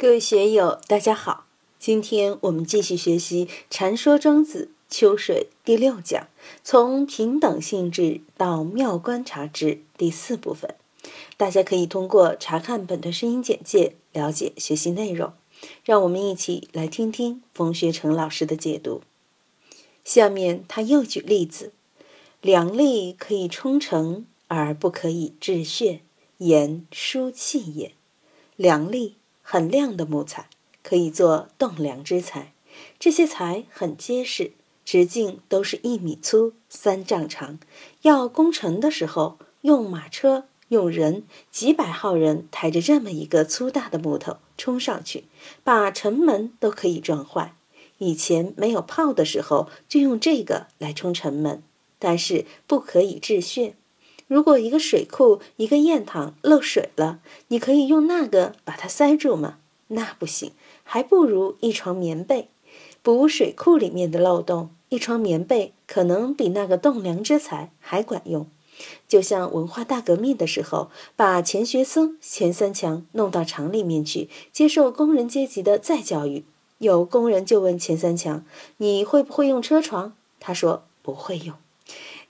各位学友，大家好！今天我们继续学习《禅说庄子·秋水》第六讲，从平等性质到妙观察之第四部分。大家可以通过查看本段声音简介了解学习内容。让我们一起来听听冯学成老师的解读。下面他又举例子：良力可以冲成，而不可以治血，言疏气也。良力。很亮的木材可以做栋梁之材，这些材很结实，直径都是一米粗、三丈长。要攻城的时候，用马车、用人，几百号人抬着这么一个粗大的木头冲上去，把城门都可以撞坏。以前没有炮的时候，就用这个来冲城门，但是不可以治血。如果一个水库、一个堰塘漏水了，你可以用那个把它塞住吗？那不行，还不如一床棉被。补水库里面的漏洞，一床棉被可能比那个栋梁之材还管用。就像文化大革命的时候，把钱学森、钱三强弄到厂里面去接受工人阶级的再教育。有工人就问钱三强：“你会不会用车床？”他说：“不会用。”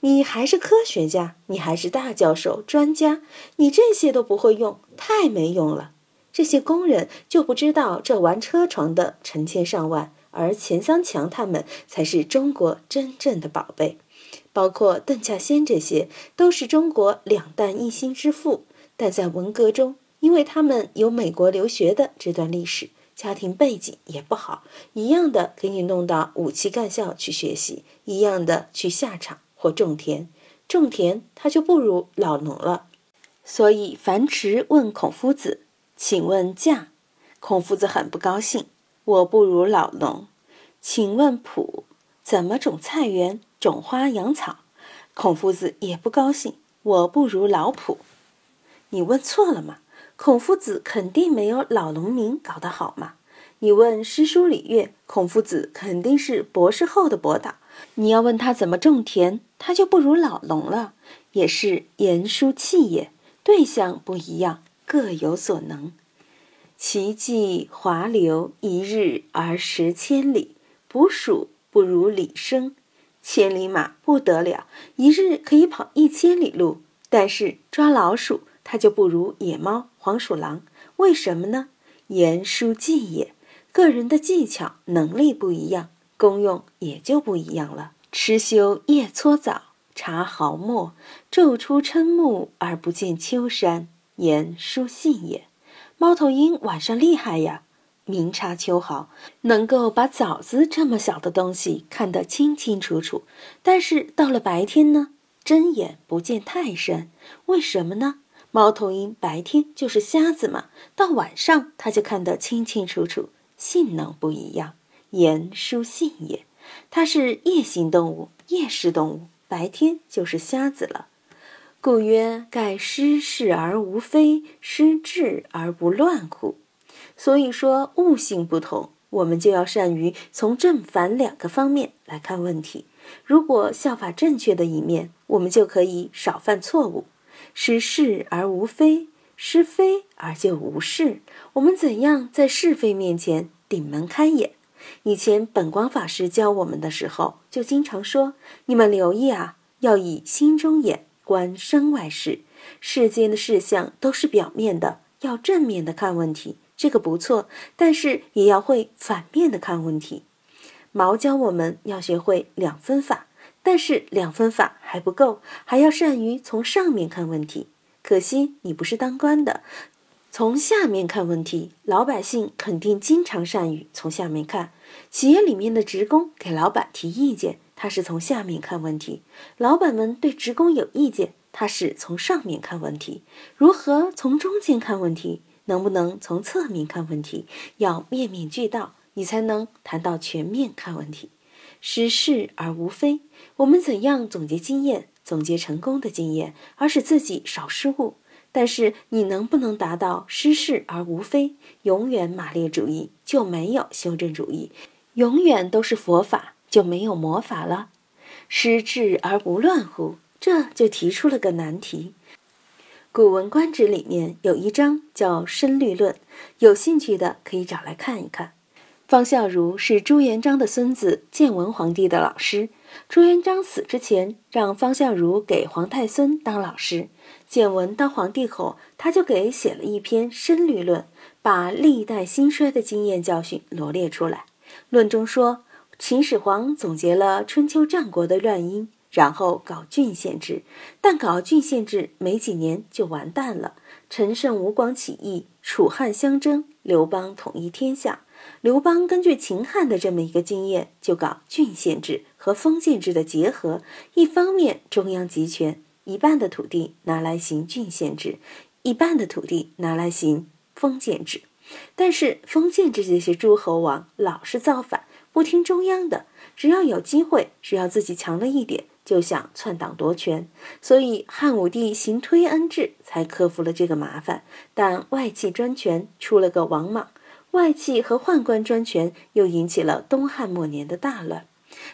你还是科学家，你还是大教授、专家，你这些都不会用，太没用了。这些工人就不知道这玩车床的成千上万，而钱三强他们才是中国真正的宝贝。包括邓稼先，这些都是中国两弹一星之父。但在文革中，因为他们有美国留学的这段历史，家庭背景也不好，一样的给你弄到武器干校去学习，一样的去下场。或种田，种田他就不如老农了。所以樊迟问孔夫子：“请问稼？”孔夫子很不高兴：“我不如老农。”请问圃？怎么种菜园、种花养草？孔夫子也不高兴：“我不如老圃。”你问错了嘛？孔夫子肯定没有老农民搞得好嘛。你问诗书礼乐，孔夫子肯定是博士后的博导。你要问他怎么种田，他就不如老农了，也是言书气也。对象不一样，各有所能。奇迹华流，一日而十千里。捕鼠不如李生，千里马不得了，一日可以跑一千里路。但是抓老鼠，它就不如野猫、黄鼠狼。为什么呢？言书计也。个人的技巧能力不一样，功用也就不一样了。吃修夜搓澡，察毫末，昼出瞠目而不见秋山，言书信也。猫头鹰晚上厉害呀，明察秋毫，能够把枣子这么小的东西看得清清楚楚。但是到了白天呢，睁眼不见泰山，为什么呢？猫头鹰白天就是瞎子嘛，到晚上它就看得清清楚楚。性能不一样，言书信也。它是夜行动物，夜视动物，白天就是瞎子了。故曰：盖失事而无非，失智而不乱乎？所以说，悟性不同，我们就要善于从正反两个方面来看问题。如果效法正确的一面，我们就可以少犯错误。失事而无非。是非而就无是，我们怎样在是非面前顶门开眼？以前本光法师教我们的时候，就经常说：“你们留意啊，要以心中眼观身外事，世间的事项都是表面的，要正面的看问题，这个不错。但是也要会反面的看问题。毛教我们要学会两分法，但是两分法还不够，还要善于从上面看问题。”可惜你不是当官的，从下面看问题，老百姓肯定经常善于从下面看。企业里面的职工给老板提意见，他是从下面看问题；老板们对职工有意见，他是从上面看问题。如何从中间看问题？能不能从侧面看问题？要面面俱到，你才能谈到全面看问题。失事而无非，我们怎样总结经验？总结成功的经验，而使自己少失误。但是你能不能达到失事而无非？永远马列主义就没有修正主义，永远都是佛法就没有魔法了。失智而不乱乎？这就提出了个难题。古文观止》里面有一章叫《深律论》，有兴趣的可以找来看一看。方孝孺是朱元璋的孙子，建文皇帝的老师。朱元璋死之前，让方孝孺给皇太孙当老师。建文当皇帝后，他就给写了一篇《申律论》，把历代兴衰的经验教训罗列出来。论中说，秦始皇总结了春秋战国的乱因。然后搞郡县制，但搞郡县制没几年就完蛋了。陈胜吴广起义，楚汉相争，刘邦统一天下。刘邦根据秦汉的这么一个经验，就搞郡县制和封建制的结合。一方面中央集权，一半的土地拿来行郡县制，一半的土地拿来行封建制。但是封建制这些诸侯王老是造反，不听中央的，只要有机会，只要自己强了一点。就想篡党夺权，所以汉武帝行推恩制，才克服了这个麻烦。但外戚专权出了个王莽，外戚和宦官专权又引起了东汉末年的大乱。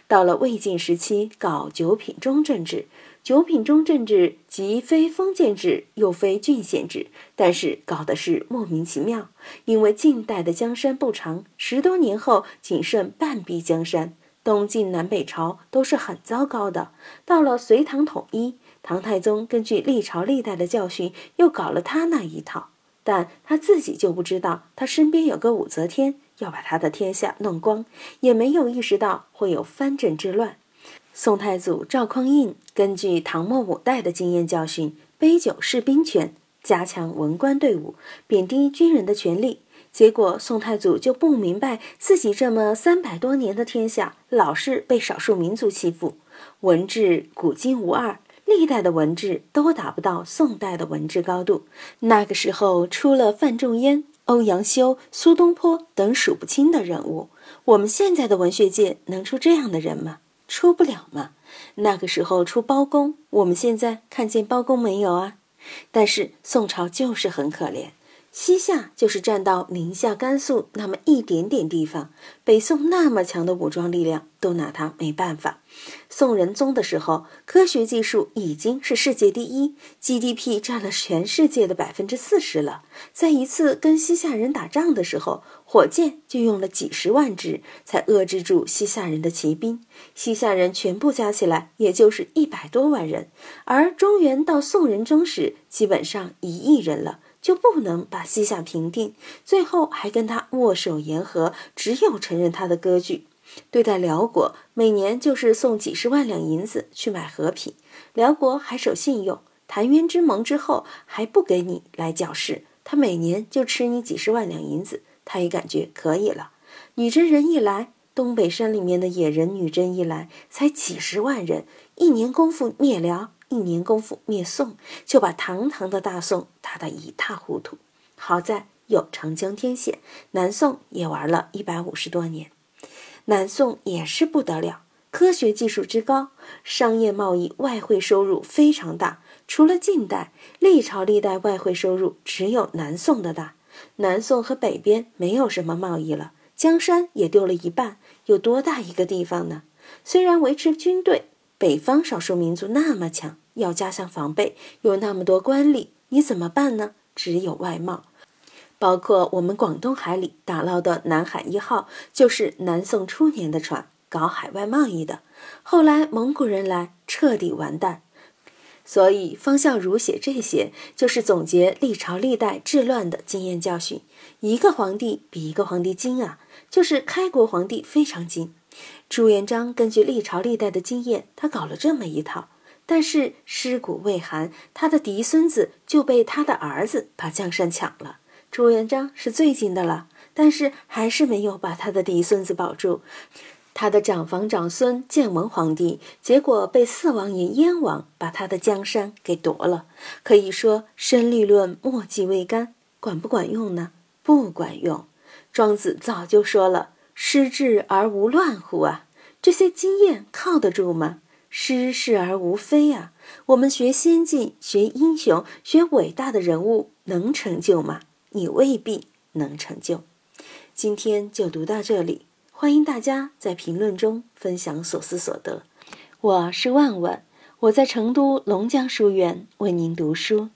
到了魏晋时期，搞九品中正制。九品中正制既非封建制，又非郡县制，但是搞的是莫名其妙。因为晋代的江山不长，十多年后仅剩半壁江山。东晋南北朝都是很糟糕的。到了隋唐统一，唐太宗根据历朝历代的教训，又搞了他那一套。但他自己就不知道，他身边有个武则天要把他的天下弄光，也没有意识到会有藩镇之乱。宋太祖赵匡胤根据唐末五代的经验教训，杯酒释兵权，加强文官队伍，贬低军人的权力。结果，宋太祖就不明白自己这么三百多年的天下，老是被少数民族欺负。文治古今无二，历代的文治都达不到宋代的文治高度。那个时候出了范仲淹、欧阳修、苏东坡等数不清的人物。我们现在的文学界能出这样的人吗？出不了吗。那个时候出包公，我们现在看见包公没有啊？但是宋朝就是很可怜。西夏就是占到宁夏、甘肃那么一点点地方，北宋那么强的武装力量都拿他没办法。宋仁宗的时候，科学技术已经是世界第一，GDP 占了全世界的百分之四十了。在一次跟西夏人打仗的时候，火箭就用了几十万支，才遏制住西夏人的骑兵。西夏人全部加起来也就是一百多万人，而中原到宋仁宗时，基本上一亿人了。就不能把西夏平定，最后还跟他握手言和，只有承认他的割据。对待辽国，每年就是送几十万两银子去买和平，辽国还守信用。澶渊之盟之后，还不给你来搅事，他每年就吃你几十万两银子，他也感觉可以了。女真人一来，东北山里面的野人女真一来，才几十万人，一年功夫灭辽。一年功夫灭宋，就把堂堂的大宋打得一塌糊涂。好在有长江天险，南宋也玩了一百五十多年。南宋也是不得了，科学技术之高，商业贸易外汇收入非常大。除了近代历朝历代外汇收入只有南宋的大。南宋和北边没有什么贸易了，江山也丢了一半，有多大一个地方呢？虽然维持军队。北方少数民族那么强，要加强防备，有那么多官吏，你怎么办呢？只有外贸，包括我们广东海里打捞的南海一号，就是南宋初年的船，搞海外贸易的。后来蒙古人来，彻底完蛋。所以方孝孺写这些，就是总结历朝历代治乱的经验教训。一个皇帝比一个皇帝精啊，就是开国皇帝非常精。朱元璋根据历朝历代的经验，他搞了这么一套，但是尸骨未寒，他的嫡孙子就被他的儿子把江山抢了。朱元璋是最近的了，但是还是没有把他的嫡孙子保住。他的长房长孙建文皇帝，结果被四王爷燕王把他的江山给夺了。可以说，申律论墨迹未干，管不管用呢？不管用。庄子早就说了。失智而无乱乎啊？这些经验靠得住吗？失势而无非啊！我们学先进、学英雄、学伟大的人物，能成就吗？你未必能成就。今天就读到这里，欢迎大家在评论中分享所思所得。我是万万，我在成都龙江书院为您读书。